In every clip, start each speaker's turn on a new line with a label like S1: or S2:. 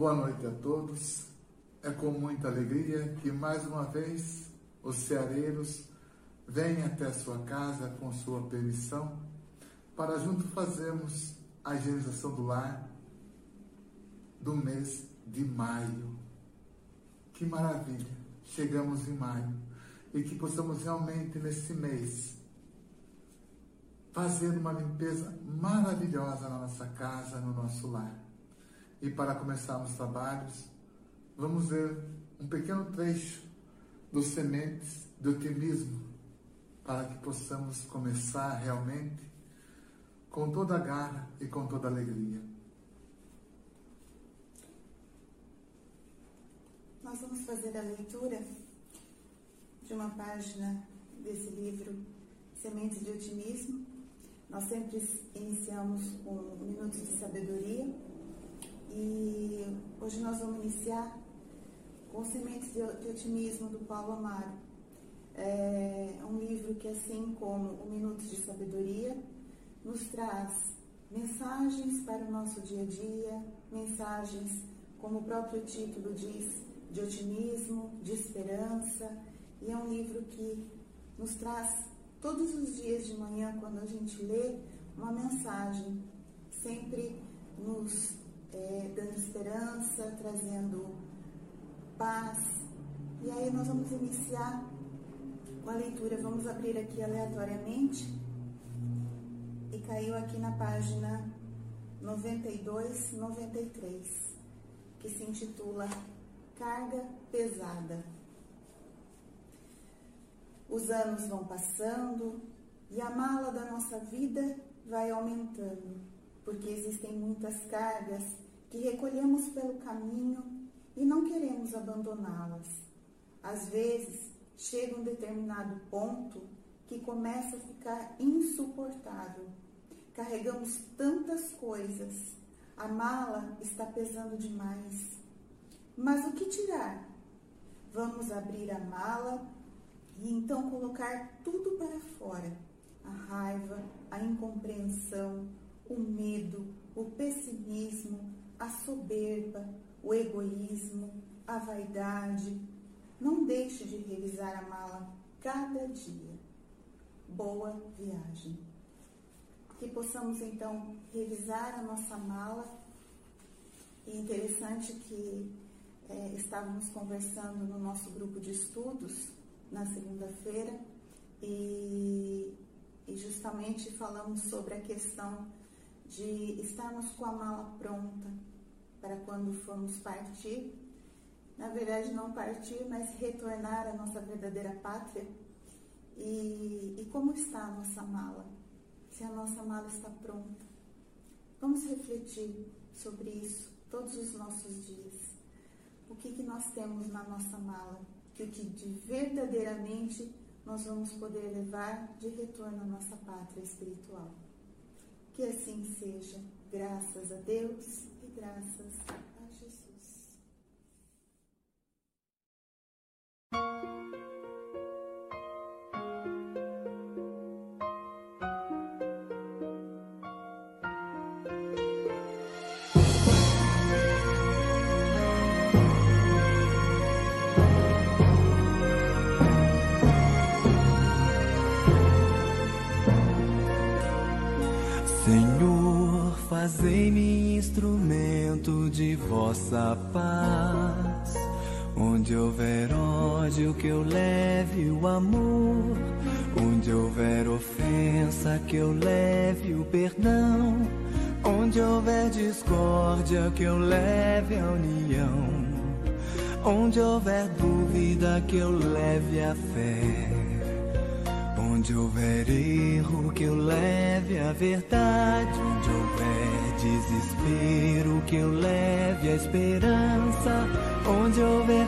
S1: Boa noite a todos. É com muita alegria que mais uma vez os ceareiros vêm até sua casa com sua permissão para junto fazermos a higienização do lar do mês de maio. Que maravilha! Chegamos em maio e que possamos realmente nesse mês fazer uma limpeza maravilhosa na nossa casa, no nosso lar. E para começarmos trabalhos, vamos ver um pequeno trecho dos sementes do otimismo, para que possamos começar realmente com toda a garra e com toda a alegria.
S2: Nós vamos fazer a leitura de uma página desse livro Sementes de Otimismo. Nós sempre iniciamos com minutos de sabedoria e hoje nós vamos iniciar com Sementes de Otimismo do Paulo Amaro. É um livro que, assim como o Minutos de Sabedoria, nos traz mensagens para o nosso dia a dia, mensagens, como o próprio título diz, de otimismo, de esperança, e é um livro que nos traz todos os dias de manhã, quando a gente lê, uma mensagem, sempre nos é, dando esperança, trazendo paz. E aí nós vamos iniciar com a leitura. Vamos abrir aqui aleatoriamente. E caiu aqui na página 92, 93, que se intitula Carga Pesada. Os anos vão passando e a mala da nossa vida vai aumentando, porque existem muitas cargas que recolhemos pelo caminho e não queremos abandoná-las. Às vezes, chega um determinado ponto que começa a ficar insuportável. Carregamos tantas coisas, a mala está pesando demais. Mas o que tirar? Vamos abrir a mala e então colocar tudo para fora: a raiva, a incompreensão, o medo, o pessimismo, a soberba, o egoísmo, a vaidade. Não deixe de revisar a mala cada dia. Boa viagem. Que possamos então revisar a nossa mala. E interessante que é, estávamos conversando no nosso grupo de estudos na segunda-feira e, e justamente falamos sobre a questão de estarmos com a mala pronta para quando formos partir. Na verdade, não partir, mas retornar à nossa verdadeira pátria. E, e como está a nossa mala? Se a nossa mala está pronta. Vamos refletir sobre isso todos os nossos dias. O que, que nós temos na nossa mala? O que de verdadeiramente nós vamos poder levar de retorno à nossa pátria espiritual. Que assim seja, graças a Deus e graças a Jesus.
S3: Paz. Onde houver ódio, que eu leve o amor. Onde houver ofensa, que eu leve o perdão. Onde houver discórdia, que eu leve a união. Onde houver dúvida, que eu leve a fé. Onde houver erro, que eu leve a verdade. Onde houver desespero, esperança. Onde houver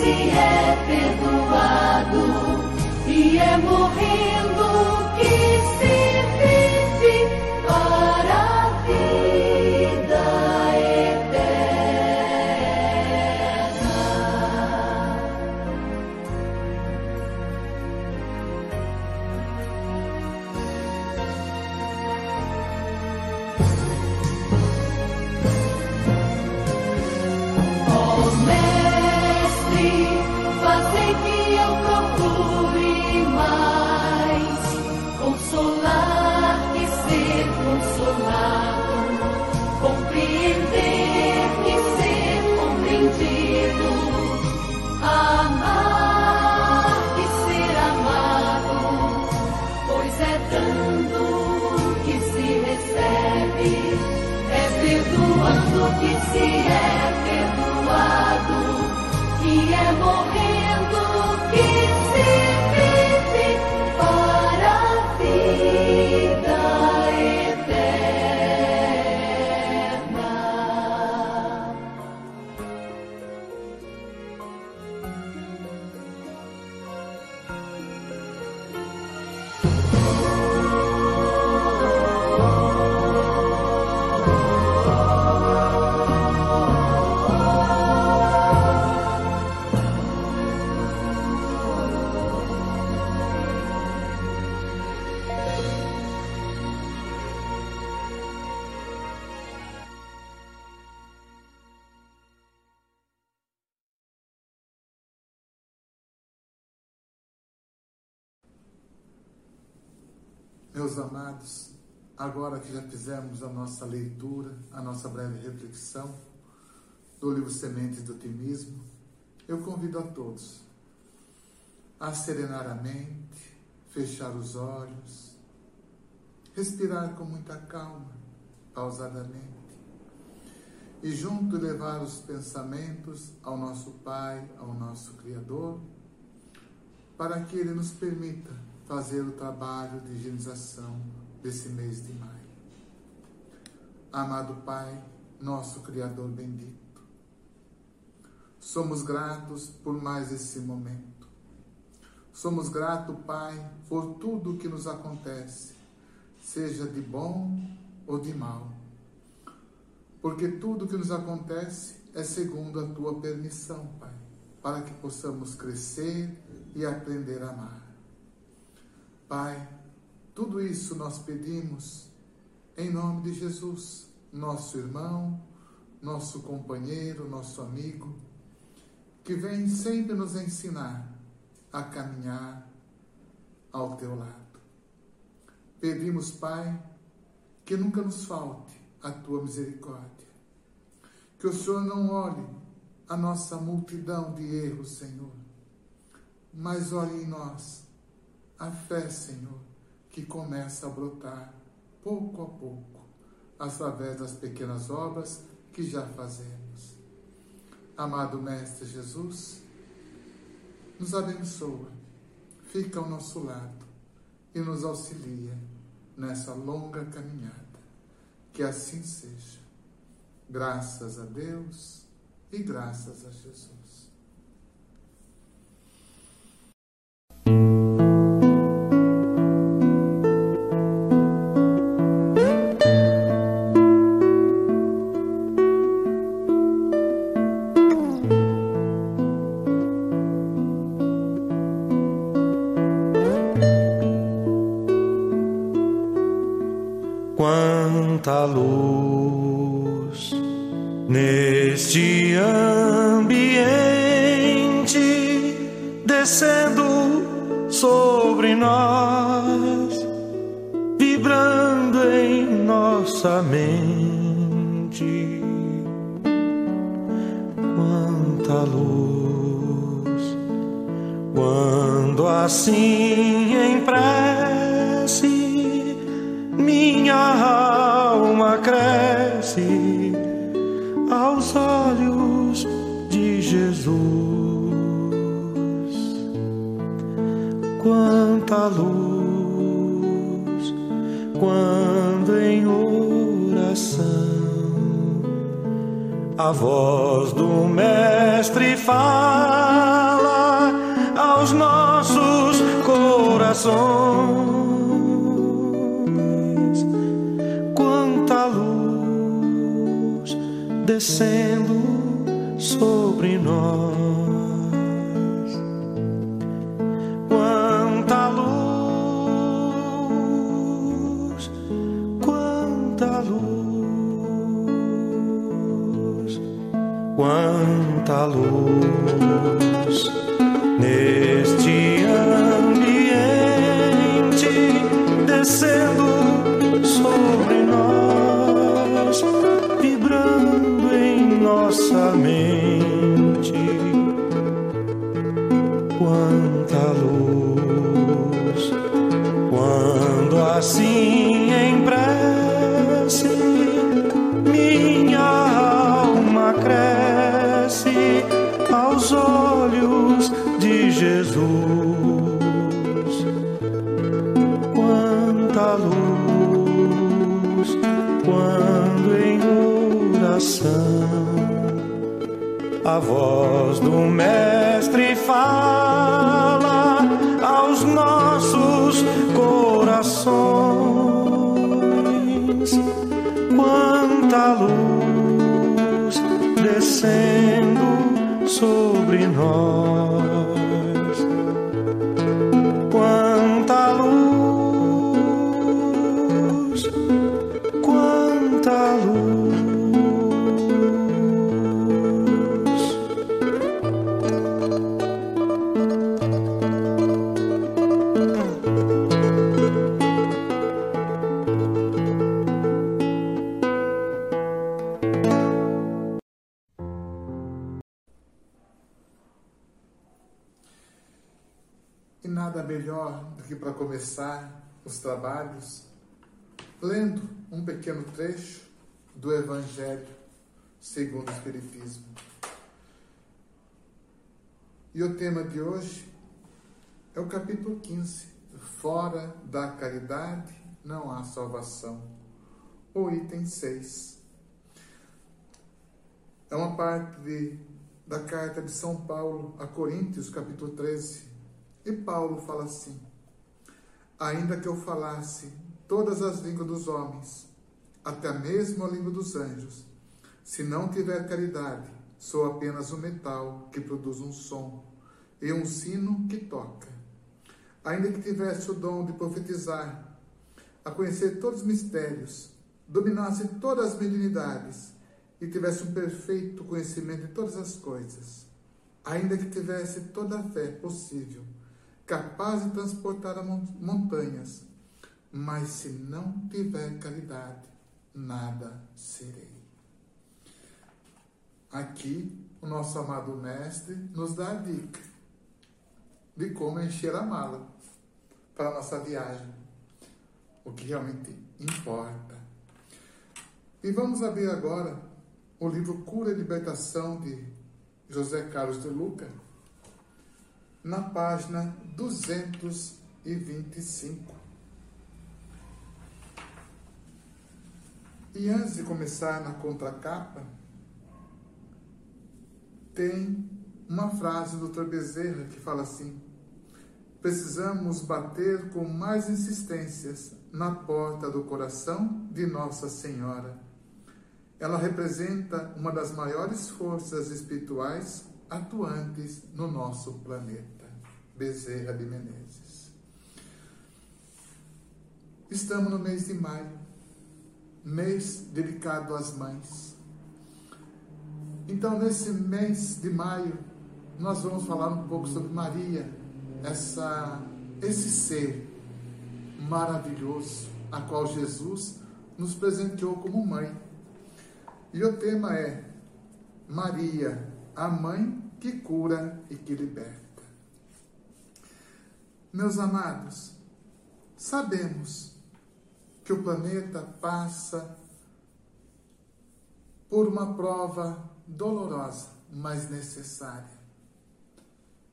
S4: se é perdoado, e
S5: é morrendo que se que se é perdoado, que é morrer.
S1: Meus amados, agora que já fizemos a nossa leitura, a nossa breve reflexão do livro Sementes do Otimismo, eu convido a todos a serenar a mente, fechar os olhos, respirar com muita calma, pausadamente, e junto levar os pensamentos ao nosso Pai, ao nosso Criador, para que Ele nos permita fazer o trabalho de higienização desse mês de maio. Amado Pai, nosso Criador bendito, somos gratos por mais esse momento. Somos gratos, Pai, por tudo que nos acontece, seja de bom ou de mal. Porque tudo que nos acontece é segundo a tua permissão, Pai, para que possamos crescer e aprender a amar. Pai, tudo isso nós pedimos em nome de Jesus, nosso irmão, nosso companheiro, nosso amigo, que vem sempre nos ensinar a caminhar ao teu lado. Pedimos, Pai, que nunca nos falte a tua misericórdia. Que o Senhor não olhe a nossa multidão de erros, Senhor, mas olhe em nós a fé, Senhor, que começa a brotar pouco a pouco, através das pequenas obras que já fazemos. Amado Mestre Jesus, nos abençoa, fica ao nosso lado e nos auxilia nessa longa caminhada. Que assim seja. Graças a Deus e graças a Jesus.
S6: Quanta luz neste ambiente descendo sobre
S1: pequeno trecho do Evangelho segundo o Espiritismo. E o tema de hoje é o capítulo 15: Fora da caridade não há salvação. O item 6. É uma parte de, da carta de São Paulo a Coríntios, capítulo 13. E Paulo fala assim: Ainda que eu falasse todas as línguas dos homens, até mesmo a língua dos anjos, se não tiver caridade, sou apenas um metal que produz um som e um sino que toca. Ainda que tivesse o dom de profetizar, a conhecer todos os mistérios, dominasse todas as mediunidades e tivesse um perfeito conhecimento de todas as coisas, ainda que tivesse toda a fé possível, capaz de transportar as montanhas, mas se não tiver caridade, nada serei. Aqui, o nosso amado Mestre nos dá a dica de como encher a mala para a nossa viagem, o que realmente importa. E vamos abrir agora o livro Cura e Libertação de José Carlos de Luca, na página 225. E antes de começar na contracapa, tem uma frase do Dr. Bezerra que fala assim: Precisamos bater com mais insistências na porta do coração de Nossa Senhora. Ela representa uma das maiores forças espirituais atuantes no nosso planeta. Bezerra de Menezes. Estamos no mês de maio, mês dedicado às mães. Então, nesse mês de maio, nós vamos falar um pouco sobre Maria, essa, esse ser maravilhoso, a qual Jesus nos presenteou como mãe. E o tema é Maria, a mãe que cura e que liberta. Meus amados, sabemos que o planeta passa por uma prova dolorosa, mas necessária.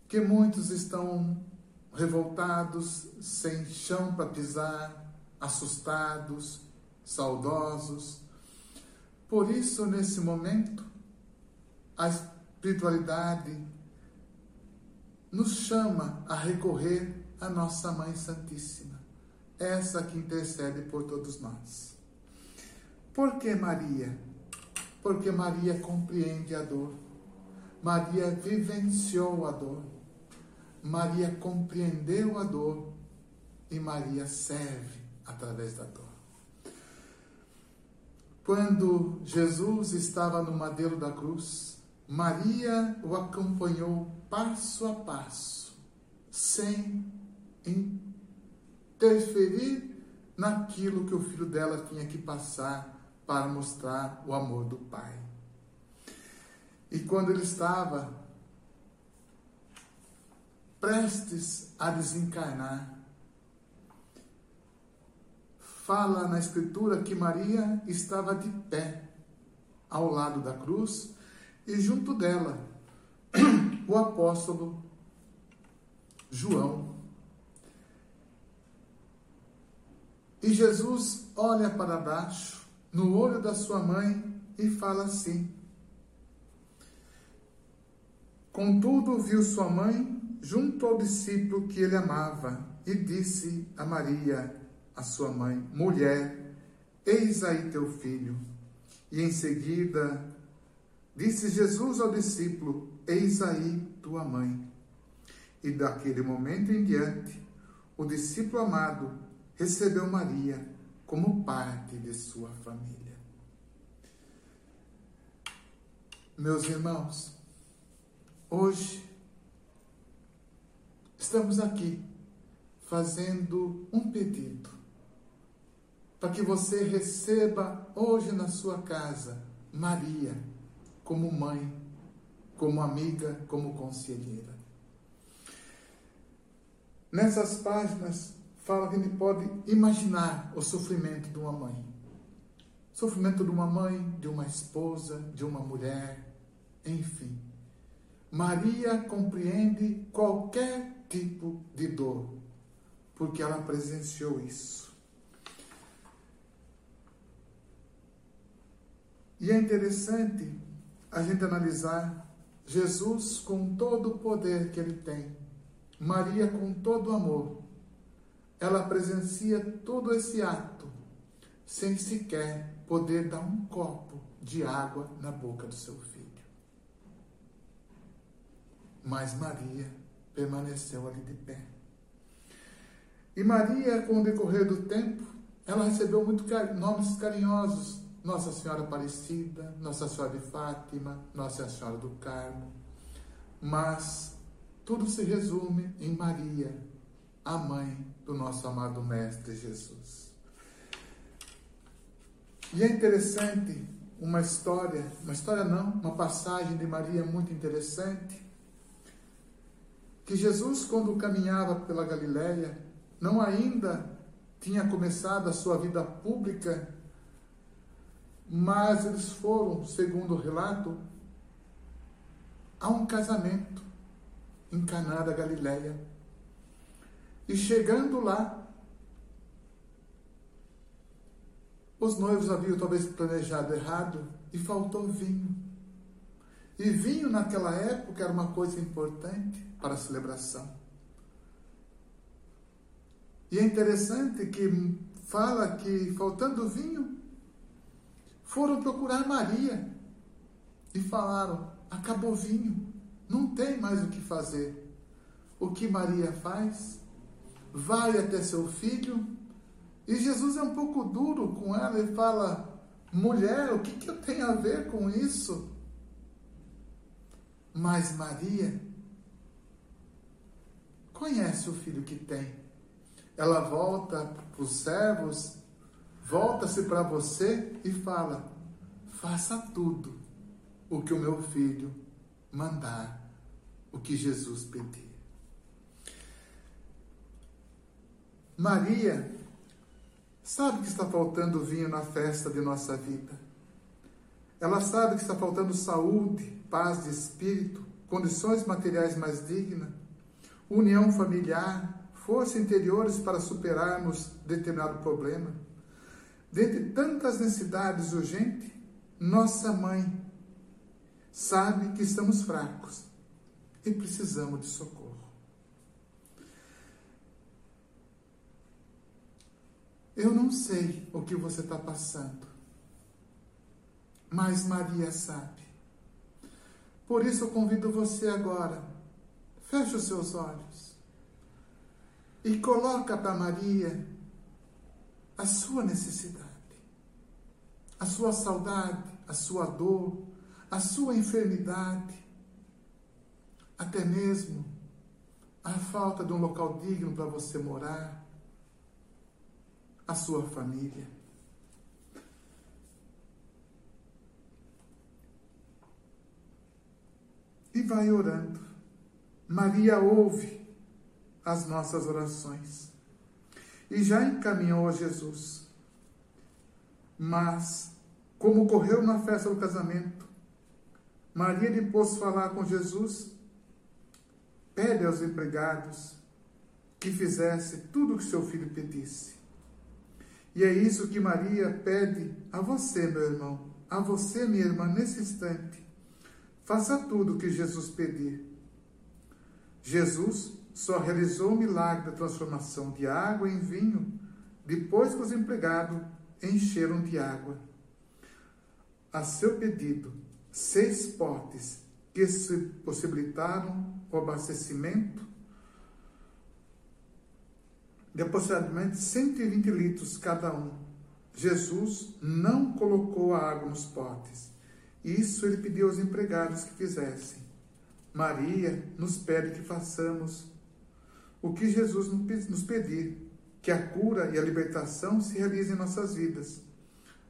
S1: Que muitos estão revoltados, sem chão para pisar, assustados, saudosos. Por isso, nesse momento, a espiritualidade nos chama a recorrer à nossa Mãe Santíssima, essa que intercede por todos nós. Por que Maria? Porque Maria compreende a dor. Maria vivenciou a dor. Maria compreendeu a dor e Maria serve através da dor. Quando Jesus estava no madeiro da cruz, Maria o acompanhou passo a passo, sem interferir naquilo que o filho dela tinha que passar para mostrar o amor do Pai. E quando ele estava prestes a desencarnar, fala na Escritura que Maria estava de pé ao lado da cruz e junto dela o apóstolo João. E Jesus olha para baixo, no olho da sua mãe, e fala assim: Contudo, viu sua mãe junto ao discípulo que ele amava e disse a Maria: a sua mãe: Mulher, eis aí teu filho. E em seguida disse Jesus ao discípulo: Eis aí tua mãe. E daquele momento em diante, o discípulo amado recebeu Maria como parte de sua família. Meus irmãos, hoje estamos aqui fazendo um pedido para que você receba hoje na sua casa Maria como mãe, como amiga, como conselheira. Nessas páginas fala que gente pode imaginar o sofrimento de uma mãe. Sofrimento de uma mãe, de uma esposa, de uma mulher, enfim. Maria compreende qualquer tipo de dor, porque ela presenciou isso. E é interessante a gente analisar Jesus com todo o poder que ele tem, Maria com todo o amor. Ela presencia todo esse ato sem sequer poder dar um copo de água na boca do seu filho. Mas Maria permaneceu ali de pé. E Maria, com o decorrer do tempo, ela recebeu muito nomes carinhosos nossa Senhora Aparecida, Nossa Senhora de Fátima, Nossa Senhora do Carmo. Mas tudo se resume em Maria, a mãe do nosso amado Mestre Jesus. E é interessante uma história, uma história não, uma passagem de Maria muito interessante, que Jesus, quando caminhava pela Galiléia, não ainda tinha começado a sua vida pública mas eles foram, segundo o relato, a um casamento em Caná da Galileia. E chegando lá, os noivos haviam talvez planejado errado e faltou vinho. E vinho naquela época era uma coisa importante para a celebração. E é interessante que fala que faltando vinho, foram procurar Maria e falaram: acabou vinho, não tem mais o que fazer. O que Maria faz? Vai até seu filho. E Jesus é um pouco duro com ela e fala: mulher, o que, que eu tenho a ver com isso? Mas Maria conhece o filho que tem. Ela volta para os servos volta-se para você e fala: faça tudo o que o meu filho mandar, o que Jesus pedir. Maria sabe que está faltando vinho na festa de nossa vida. Ela sabe que está faltando saúde, paz de espírito, condições materiais mais dignas, união familiar, forças interiores para superarmos determinado problema Dentre tantas necessidades urgentes, nossa mãe sabe que estamos fracos e precisamos de socorro. Eu não sei o que você está passando, mas Maria sabe. Por isso eu convido você agora, feche os seus olhos e coloca para Maria a sua necessidade, a sua saudade, a sua dor, a sua enfermidade, até mesmo a falta de um local digno para você morar, a sua família. E vai orando. Maria ouve as nossas orações e já encaminhou a Jesus. Mas, como ocorreu na festa do casamento, Maria, depois de falar com Jesus, pede aos empregados que fizesse tudo o que seu filho pedisse. E é isso que Maria pede a você, meu irmão, a você, minha irmã, nesse instante. Faça tudo o que Jesus pedir. Jesus só realizou o milagre da transformação de água em vinho depois que os empregados encheram de água. A seu pedido, seis potes que se possibilitaram o abastecimento de aproximadamente 120 litros cada um. Jesus não colocou a água nos potes. Isso ele pediu aos empregados que fizessem. Maria nos pede que façamos o que Jesus nos pedir, que a cura e a libertação se realizem em nossas vidas.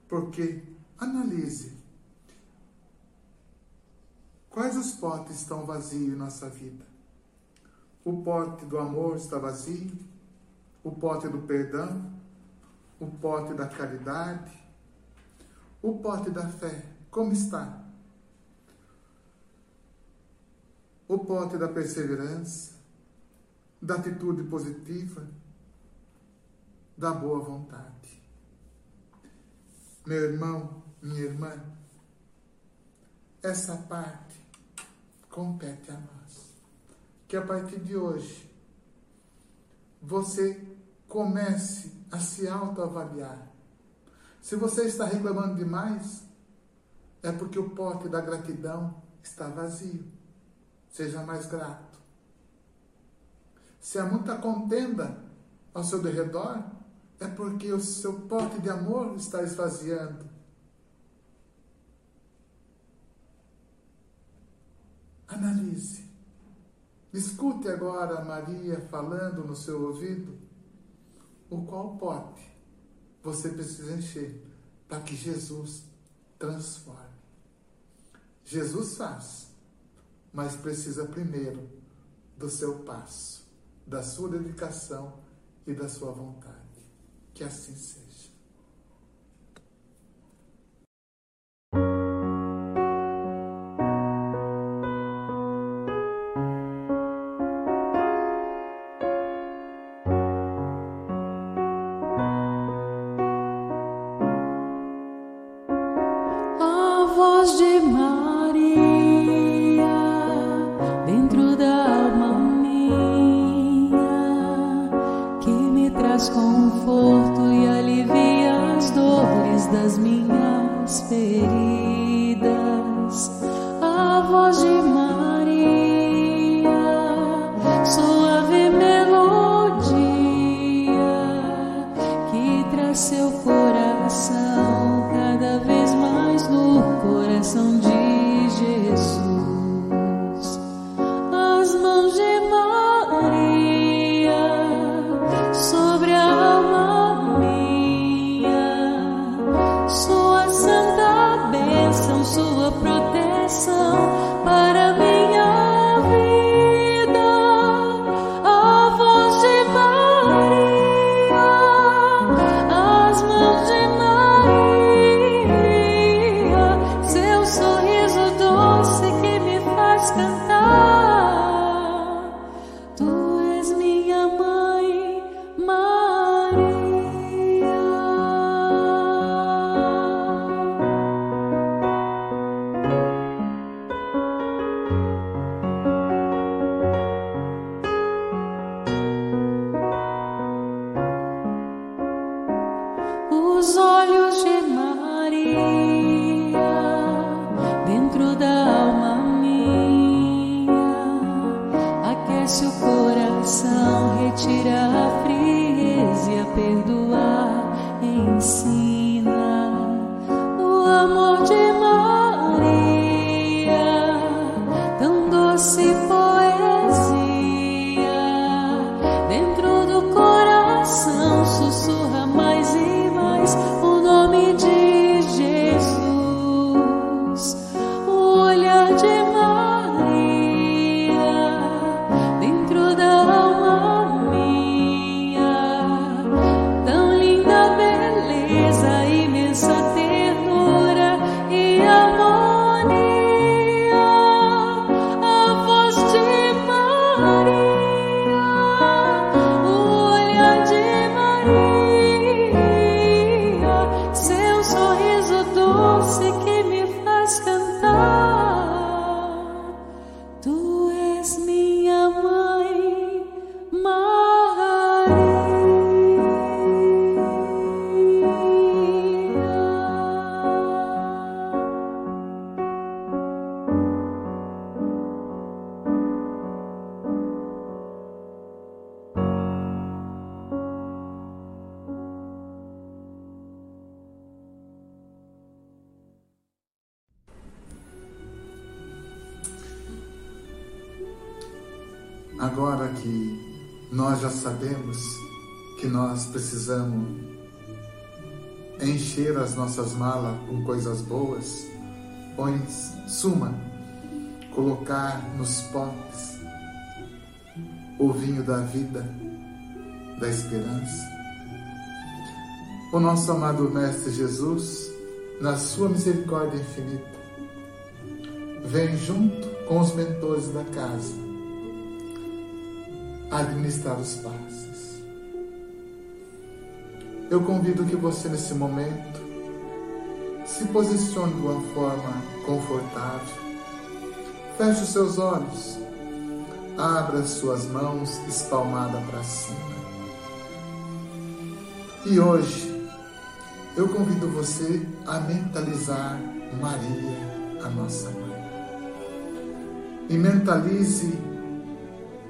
S1: Porque, analise, Quais os potes estão vazios em nossa vida? O pote do amor está vazio? O pote do perdão? O pote da caridade? O pote da fé, como está? O pote da perseverança, da atitude positiva, da boa vontade. Meu irmão, minha irmã, essa parte compete a nós. Que a partir de hoje você comece a se autoavaliar. Se você está reclamando demais, é porque o pote da gratidão está vazio. Seja mais grato. Se há muita contenda ao seu derredor, é porque o seu pote de amor está esvaziando. Analise. Escute agora Maria falando no seu ouvido o qual pote você precisa encher para que Jesus transforme. Jesus faz, mas precisa primeiro do seu passo, da sua dedicação e da sua vontade. Que assim seja. Agora que nós já sabemos que nós precisamos encher as nossas malas com coisas boas, ou em suma, colocar nos potes o vinho da vida, da esperança. O nosso amado Mestre Jesus, na sua misericórdia infinita, vem junto com os mentores da casa administrar os passos. Eu convido que você, nesse momento, se posicione de uma forma confortável. Feche os seus olhos. Abra suas mãos espalmadas para cima. E hoje, eu convido você a mentalizar Maria, a nossa mãe. E mentalize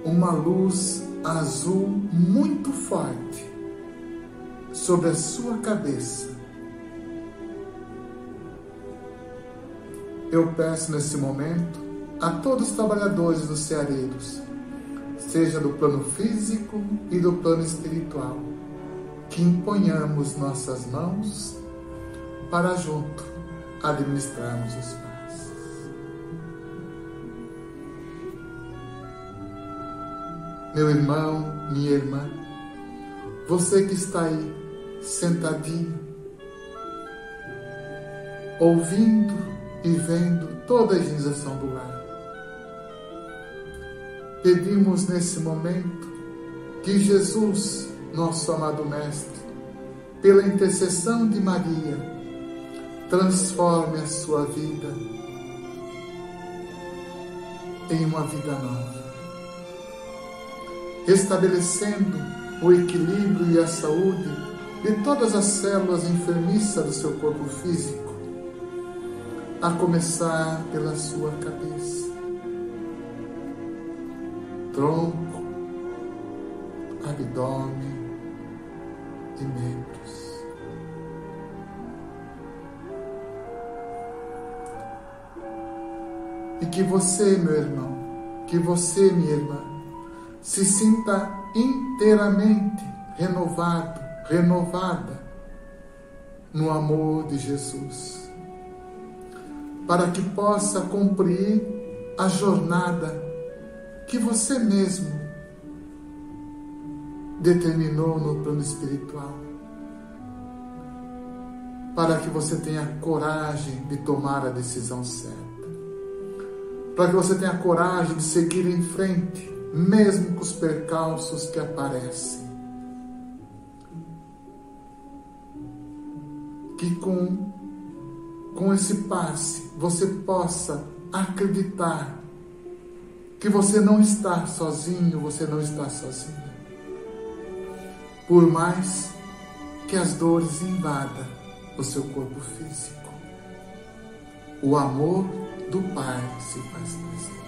S1: uma luz azul muito forte sobre a sua cabeça. Eu peço nesse momento a todos os trabalhadores dos ceareiros, seja do plano físico e do plano espiritual, que imponhamos nossas mãos para junto administrarmos os Meu irmão, minha irmã, você que está aí sentadinho, ouvindo e vendo toda a higienização do lar. Pedimos nesse momento que Jesus, nosso amado Mestre, pela intercessão de Maria, transforme a sua vida em uma vida nova, restabelecendo o equilíbrio e a saúde de todas as células enfermiças do seu corpo físico, a começar pela sua cabeça, tronco, abdômen e membros. E que você, meu irmão, que você, minha irmã, se sinta inteiramente renovado, renovada no amor de Jesus, para que possa cumprir a jornada que você mesmo determinou no plano espiritual. Para que você tenha coragem de tomar a decisão certa. Para que você tenha coragem de seguir em frente, mesmo com os percalços que aparecem. Que com, com esse passe você possa acreditar que você não está sozinho, você não está sozinha. Por mais que as dores invadam o seu corpo físico, o amor do Pai se faz presente.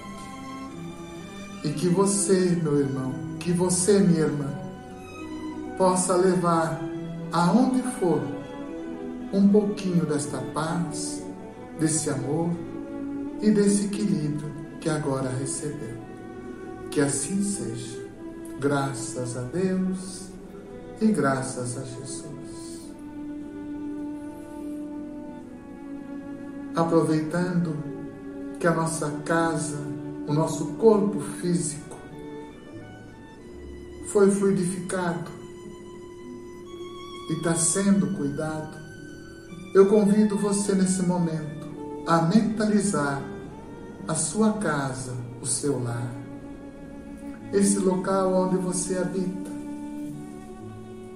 S1: E que você, meu irmão, que você, minha irmã, possa levar aonde for um pouquinho desta paz, desse amor e desse equilíbrio que agora recebeu. Que assim seja. Graças a Deus e graças a Jesus. Aproveitando que a nossa casa, o nosso corpo físico foi fluidificado e está sendo cuidado, eu convido você nesse momento a mentalizar a sua casa, o seu lar, esse local onde você habita,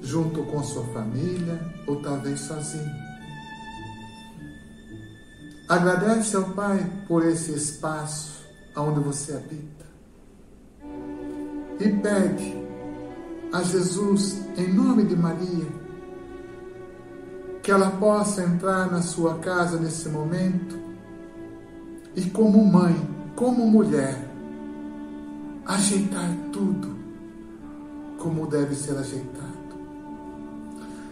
S1: junto com sua família ou talvez sozinho. Agradece ao Pai por esse espaço onde você habita e pede a Jesus, em nome de Maria, que ela possa entrar na sua casa nesse momento e, como mãe, como mulher, ajeitar tudo como deve ser ajeitado.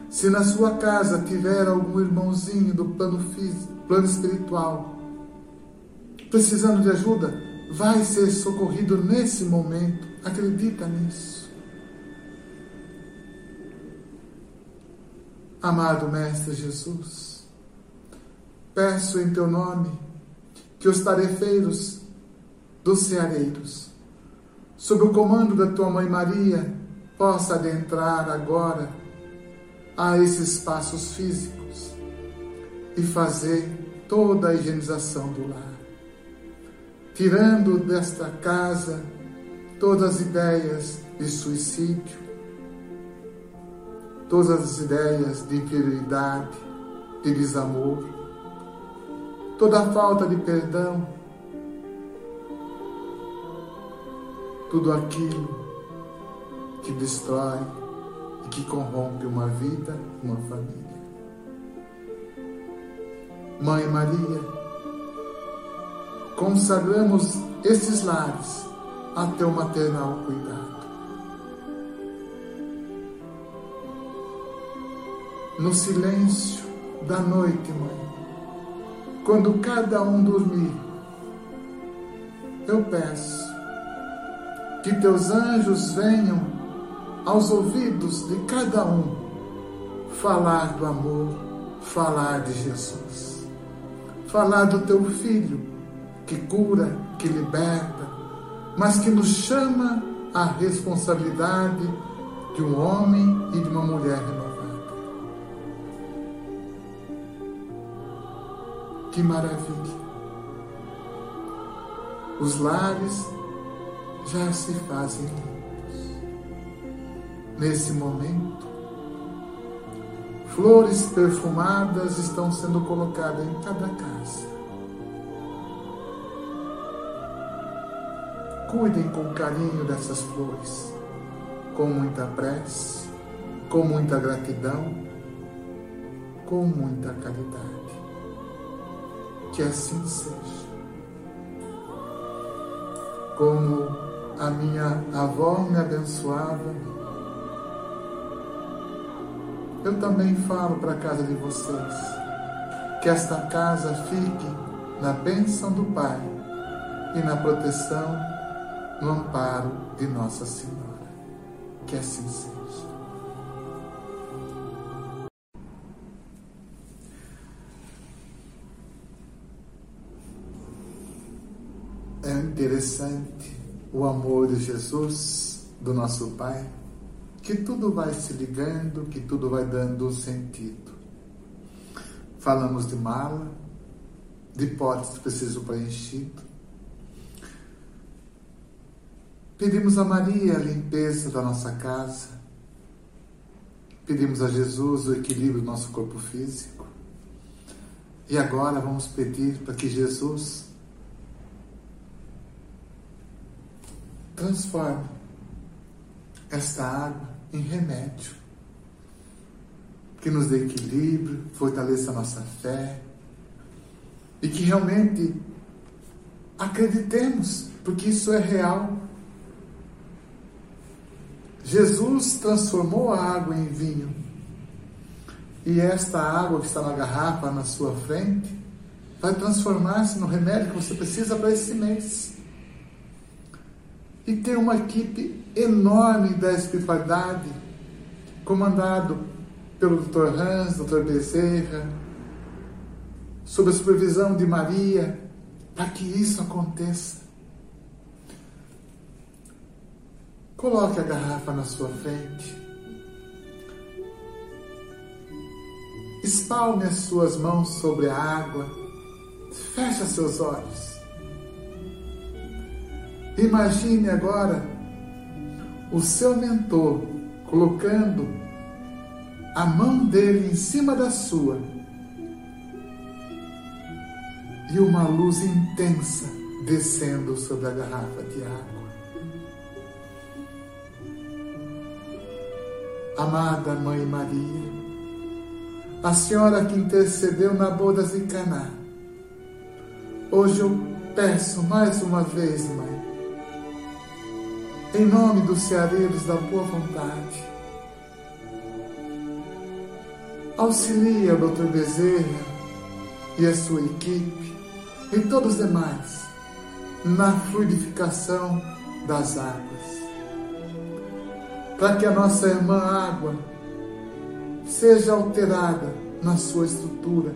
S1: Se na sua casa tiver algum irmãozinho do plano físico, plano espiritual, precisando de ajuda, vai ser socorrido nesse momento. Acredita nisso. Amado Mestre Jesus, peço em teu nome que os tarefeiros dos ceareiros, sob o comando da tua mãe Maria, possa adentrar agora a esses espaços físicos e fazer toda a higienização do lar, tirando desta casa todas as ideias de suicídio, todas as ideias de inferioridade, de desamor, toda a falta de perdão, tudo aquilo que destrói e que corrompe uma vida, uma família. Mãe Maria, consagramos esses lares a teu maternal cuidado. No silêncio da noite, mãe, quando cada um dormir, eu peço que teus anjos venham aos ouvidos de cada um falar do amor, falar de Jesus, falar do teu filho que cura, que liberta, mas que nos chama à responsabilidade de um homem e de uma mulher renovada. Que maravilha! Os lares já se fazem nesse momento. Flores perfumadas estão sendo colocadas em cada casa. Cuidem com carinho dessas flores, com muita prece, com muita gratidão, com muita caridade. Que assim seja. Como a minha avó me abençoava, eu também falo para a casa de vocês que esta casa fique na bênção do Pai e na proteção, no amparo de Nossa Senhora. Que assim seja. É interessante o amor de Jesus, do nosso Pai que tudo vai se ligando, que tudo vai dando sentido. Falamos de mala, de potes preciso preenchido. Pedimos a Maria a limpeza da nossa casa. Pedimos a Jesus o equilíbrio do nosso corpo físico. E agora vamos pedir para que Jesus transforme esta água em remédio, que nos dê equilíbrio, fortaleça a nossa fé e que realmente acreditemos, porque isso é real. Jesus transformou a água em vinho. E esta água que está na garrafa na sua frente vai transformar-se no remédio que você precisa para esse mês. E tem uma equipe enorme da espiritualidade, comandado pelo Dr. Hans, Dr. Bezerra, sob a supervisão de Maria, para que isso aconteça. Coloque a garrafa na sua frente. Espalme as suas mãos sobre a água. Feche seus olhos. Imagine agora o seu mentor colocando a mão dele em cima da sua e uma luz intensa descendo sobre a garrafa de água. Amada Mãe Maria, a senhora que intercedeu na boda de Caná, hoje eu peço mais uma vez, Mãe, em nome dos ceareiros da boa vontade. Auxilia o Dr. Bezerra e a sua equipe e todos os demais na fluidificação das águas. Para que a nossa irmã água seja alterada na sua estrutura,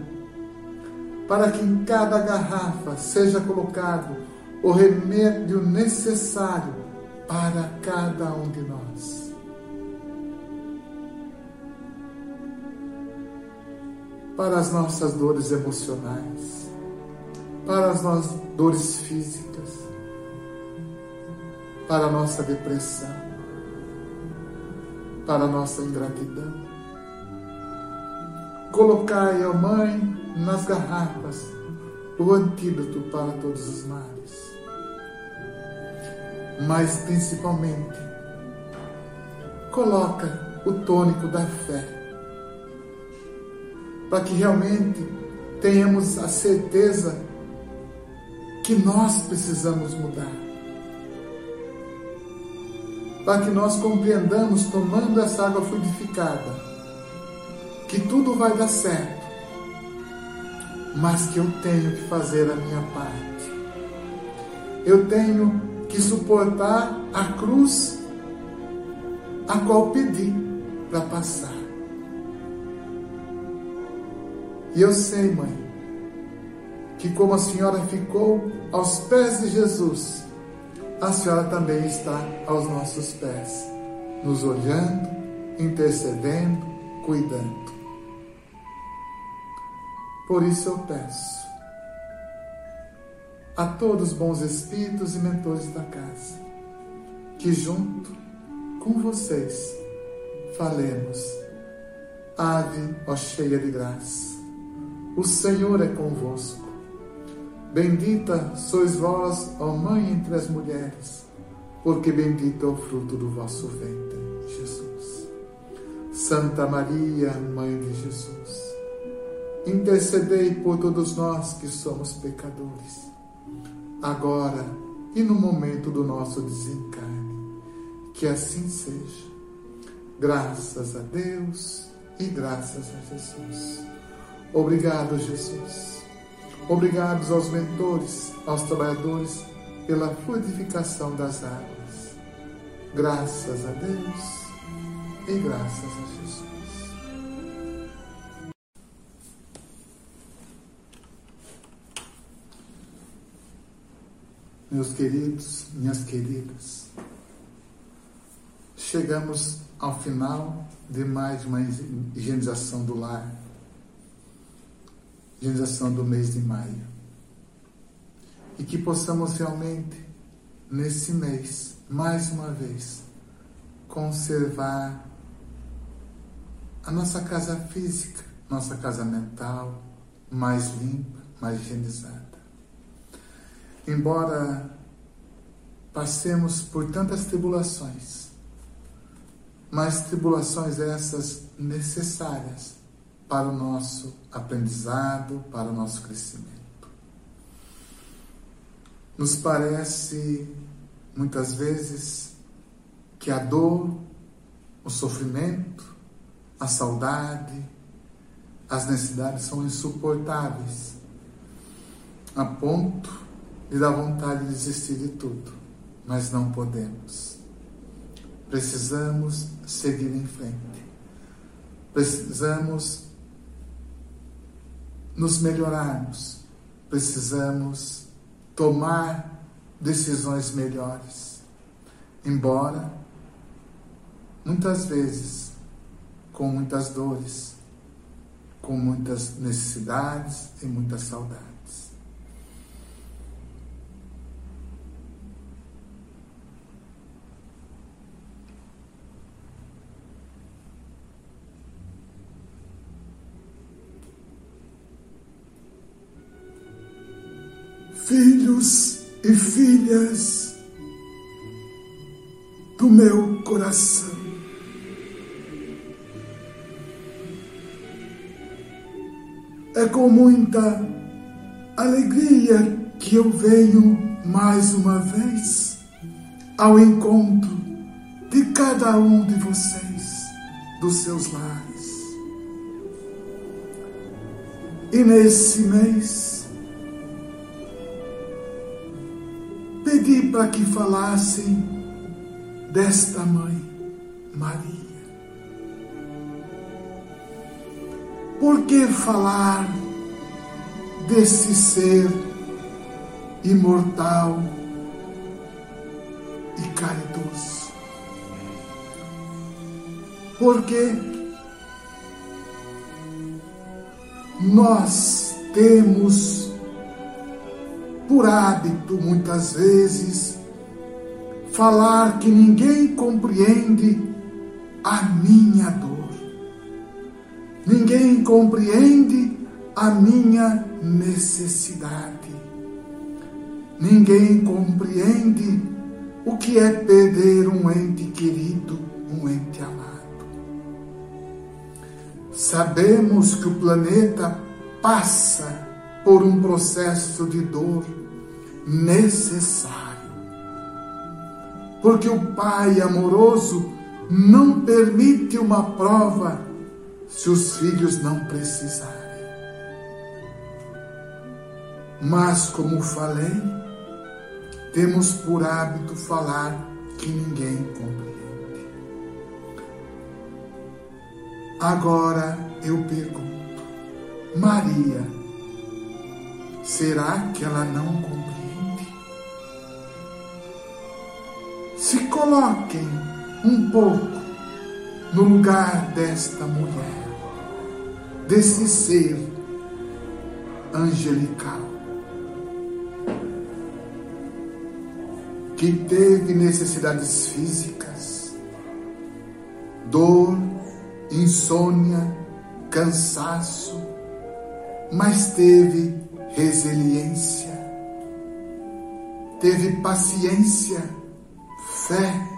S1: para que em cada garrafa seja colocado o remédio necessário para cada um de nós. Para as nossas dores emocionais, para as nossas dores físicas, para a nossa depressão, para nossa ingratidão. Colocai, ó Mãe, nas garrafas o antídoto para todos os males. Mas principalmente, coloca o tônico da fé, para que realmente tenhamos a certeza que nós precisamos mudar. Para que nós compreendamos, tomando essa água fluidificada, que tudo vai dar certo, mas que eu tenho que fazer a minha parte. Eu tenho que suportar a cruz a qual pedi para passar. E eu sei, mãe, que como a senhora ficou aos pés de Jesus, a senhora também está aos nossos pés, nos olhando, intercedendo, cuidando. Por isso eu peço a todos os bons espíritos e mentores da casa, que junto com vocês falemos, Ave, ó cheia de graça, o Senhor é convosco. Bendita sois vós, ó Mãe entre as mulheres, porque bendito é o fruto do vosso ventre, Jesus. Santa Maria, Mãe de Jesus, intercedei por todos nós que somos pecadores, agora e no momento do nosso desencarne. Que assim seja. Graças a Deus e graças a Jesus. Obrigado, Jesus Obrigados aos mentores, aos trabalhadores, pela fluidificação das águas. Graças a Deus e graças a Jesus. Meus queridos, minhas queridas, chegamos ao final de mais uma higienização do lar higienização do mês de maio. E que possamos realmente, nesse mês, mais uma vez, conservar a nossa casa física, nossa casa mental, mais limpa, mais higienizada. Embora passemos por tantas tribulações, mas tribulações essas necessárias para o nosso aprendizado, para o nosso crescimento. Nos parece, muitas vezes, que a dor, o sofrimento, a saudade, as necessidades são insuportáveis, a ponto de dar vontade de desistir de tudo, mas não podemos. Precisamos seguir em frente. Precisamos nos melhorarmos, precisamos tomar decisões melhores. Embora, muitas vezes, com muitas dores, com muitas necessidades e muitas saudades. Filhos e filhas do meu coração. É com muita alegria que eu venho mais uma vez ao encontro de cada um de vocês, dos seus lares. E nesse mês, pedi para que falassem desta mãe, Maria. Por que falar desse ser imortal e caridoso? Porque nós temos por hábito, muitas vezes, falar que ninguém compreende a minha dor. Ninguém compreende a minha necessidade. Ninguém compreende o que é perder um ente querido, um ente amado. Sabemos que o planeta passa por um processo de dor necessário. Porque o Pai amoroso não permite uma prova se os filhos não precisarem. Mas, como falei, temos por hábito falar que ninguém compreende. Agora eu pergunto, Maria, será que ela não compreende? Se coloquem um pouco no lugar desta mulher, desse ser angelical, que teve necessidades físicas, dor, insônia, cansaço, mas teve resiliência, teve paciência, fé,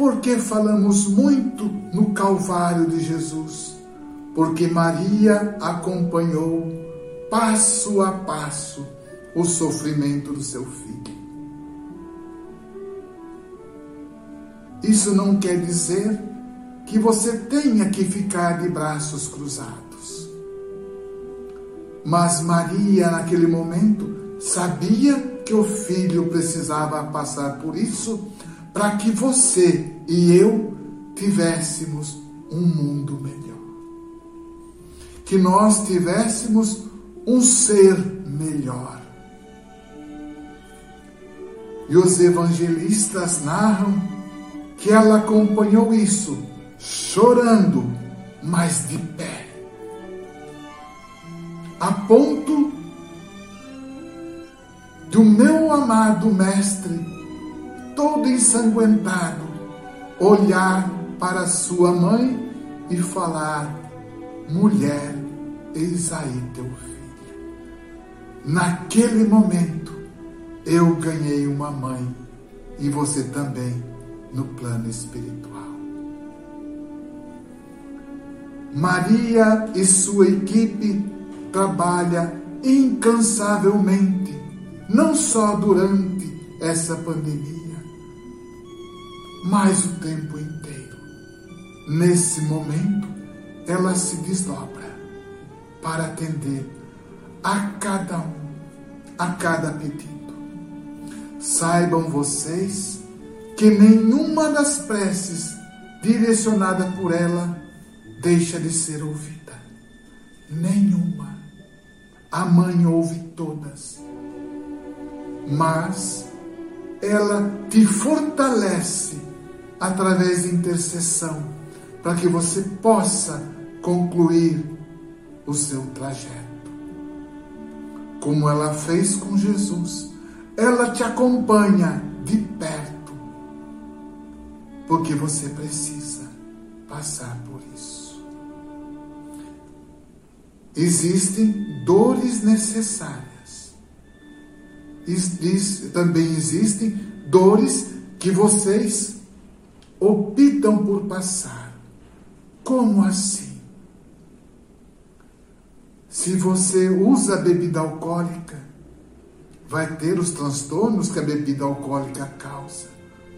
S1: Por que falamos muito no Calvário de Jesus? Porque Maria acompanhou passo a passo o sofrimento do seu filho. Isso não quer dizer que você tenha que ficar de braços cruzados. Mas Maria, naquele momento, sabia que o filho precisava passar por isso para que você e eu tivéssemos um mundo melhor. Que nós tivéssemos um ser melhor. E os evangelistas narram que ela acompanhou isso, chorando, mas de pé. A ponto do meu amado Mestre todo ensanguentado, olhar para sua mãe e falar: mulher, eis aí teu filho. Naquele momento, eu ganhei uma mãe e você também no plano espiritual. Maria e sua equipe trabalha incansavelmente, não só durante essa pandemia, mas o tempo inteiro. Nesse momento, ela se desdobra para atender a cada um, a cada pedido. Saibam vocês que nenhuma das preces direcionada por ela deixa de ser ouvida. Nenhuma. A mãe ouve todas. Mas ela te fortalece através de intercessão, para que você possa concluir o seu trajeto. Como ela fez com Jesus, ela te acompanha de perto, porque você precisa passar por isso. Existem dores necessárias. Também existem dores que vocês optam por passar. Como assim? Se você usa bebida alcoólica, vai ter os transtornos que a bebida alcoólica causa,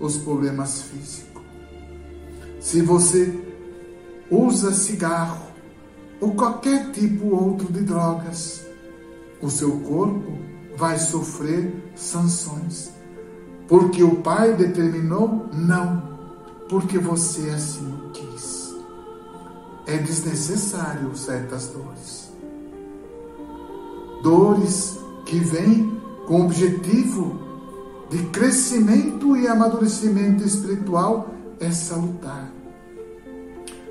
S1: os problemas físicos. Se você usa cigarro ou qualquer tipo outro de drogas, o seu corpo vai sofrer sanções. Porque o Pai determinou? Não, porque você assim o quis. É desnecessário certas dores. Dores que vêm com o objetivo de crescimento e amadurecimento espiritual é salutar.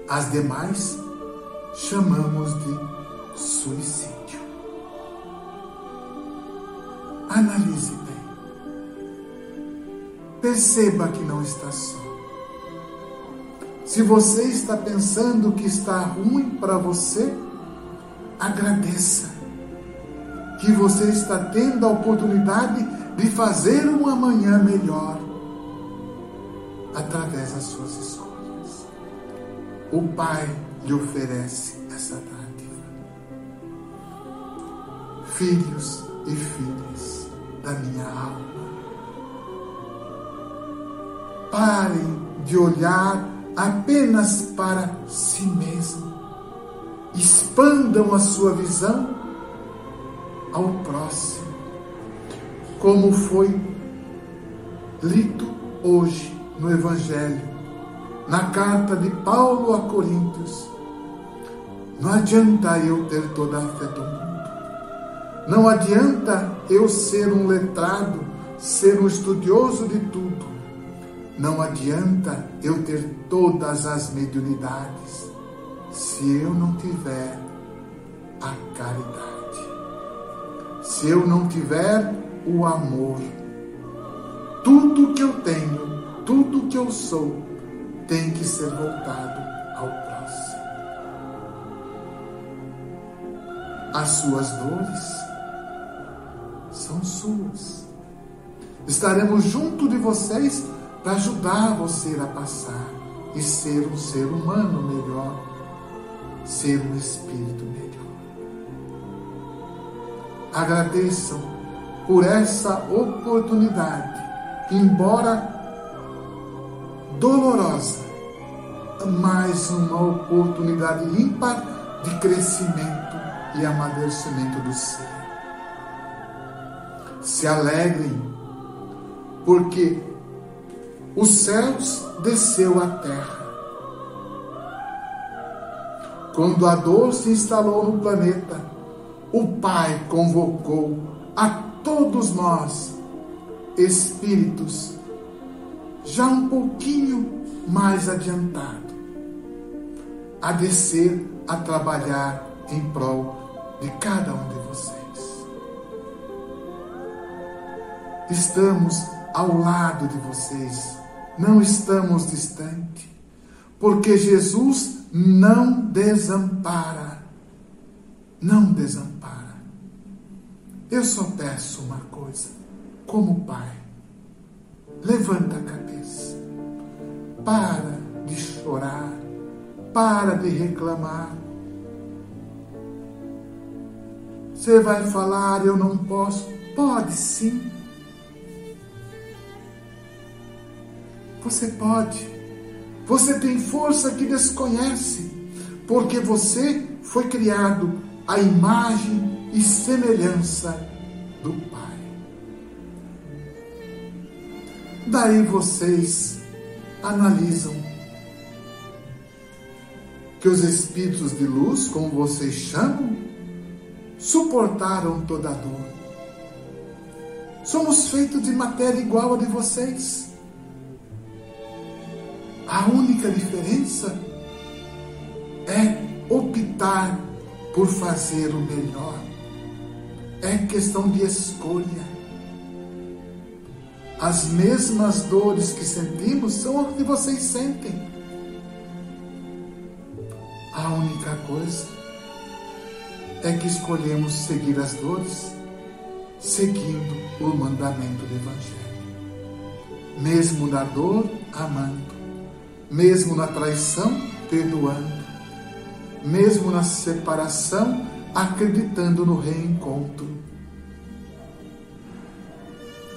S1: As demais chamamos de suicídio. Analise bem. Perceba que não está só. Se você está pensando que está ruim para você, agradeça que você está tendo a oportunidade de fazer um amanhã melhor através das suas escolhas. O Pai lhe oferece essa dádiva. Filhos e filhas da minha alma, parem de olhar apenas para si mesmo. Expandam a sua visão ao próximo, como foi lido hoje no Evangelho, na carta de Paulo a Coríntios. Não adianta eu ter toda a fé do mundo. Não adianta eu ser um letrado, ser um estudioso de tudo. Não adianta eu ter todas as mediunidades se eu não tiver a caridade. Se eu não tiver o amor. Tudo que eu tenho, tudo que eu sou, tem que ser voltado As suas dores são suas. Estaremos junto de vocês para ajudar você a passar e ser um ser humano melhor, ser um espírito melhor. Agradeçam por essa oportunidade, embora dolorosa, mais uma oportunidade ímpar de crescimento e amadurecimento do ser. Se alegrem, porque os céus desceu à terra. Quando a dor se instalou no planeta, o Pai convocou a todos nós, espíritos, já um pouquinho mais adiantado, a descer a trabalhar em prol de cada um de vocês. Estamos ao lado de vocês, não estamos distante, porque Jesus não desampara, não desampara. Eu só peço uma coisa, como Pai, levanta a cabeça, para de chorar, para de reclamar. Você vai falar, eu não posso? Pode sim. Você pode. Você tem força que desconhece, porque você foi criado à imagem e semelhança do Pai. Daí vocês analisam que os espíritos de luz, como vocês chamam, suportaram toda a dor. Somos feitos de matéria igual a de vocês. A única diferença é optar por fazer o melhor. É questão de escolha. As mesmas dores que sentimos são as que vocês sentem. A única coisa é que escolhemos seguir as dores seguindo o mandamento do Evangelho. Mesmo na dor, amando. Mesmo na traição, perdoando. Mesmo na separação, acreditando no reencontro.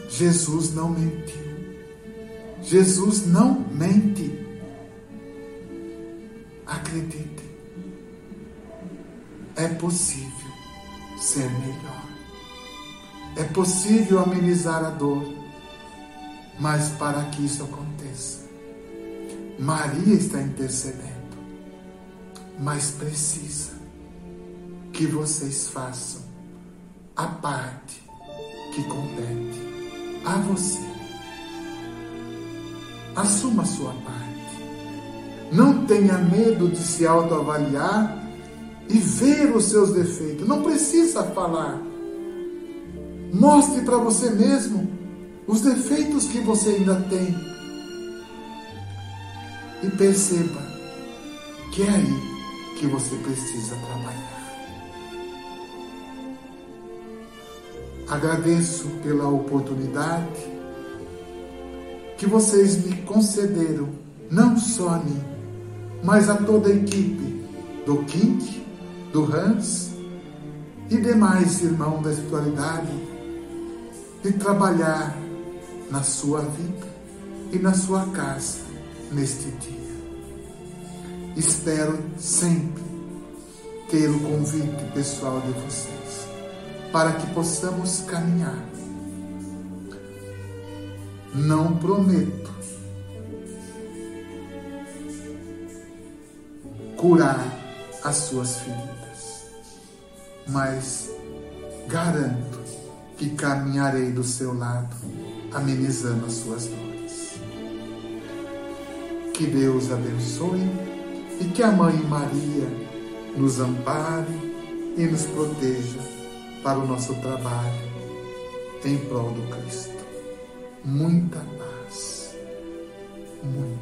S1: Jesus não mentiu. Jesus não mente. Acredite. É possível ser melhor. É possível amenizar a dor, mas para que isso aconteça, Maria está intercedendo, mas precisa que vocês façam a parte que compete a você. Assuma a sua parte. Não tenha medo de se autoavaliar e ver os seus defeitos. Não precisa falar. Mostre para você mesmo os defeitos que você ainda tem. E perceba que é aí que você precisa trabalhar. Agradeço pela oportunidade que vocês me concederam, não só a mim, mas a toda a equipe do King, do Hans e demais irmãos da espiritualidade, de trabalhar na sua vida e na sua casa neste dia. Espero sempre ter o convite pessoal de vocês para que possamos caminhar. Não prometo curar as suas feridas, mas garanto que caminharei do seu lado, amenizando as suas dores. Que Deus abençoe e que a Mãe Maria nos ampare e nos proteja para o nosso trabalho em prol do Cristo. Muita paz, muita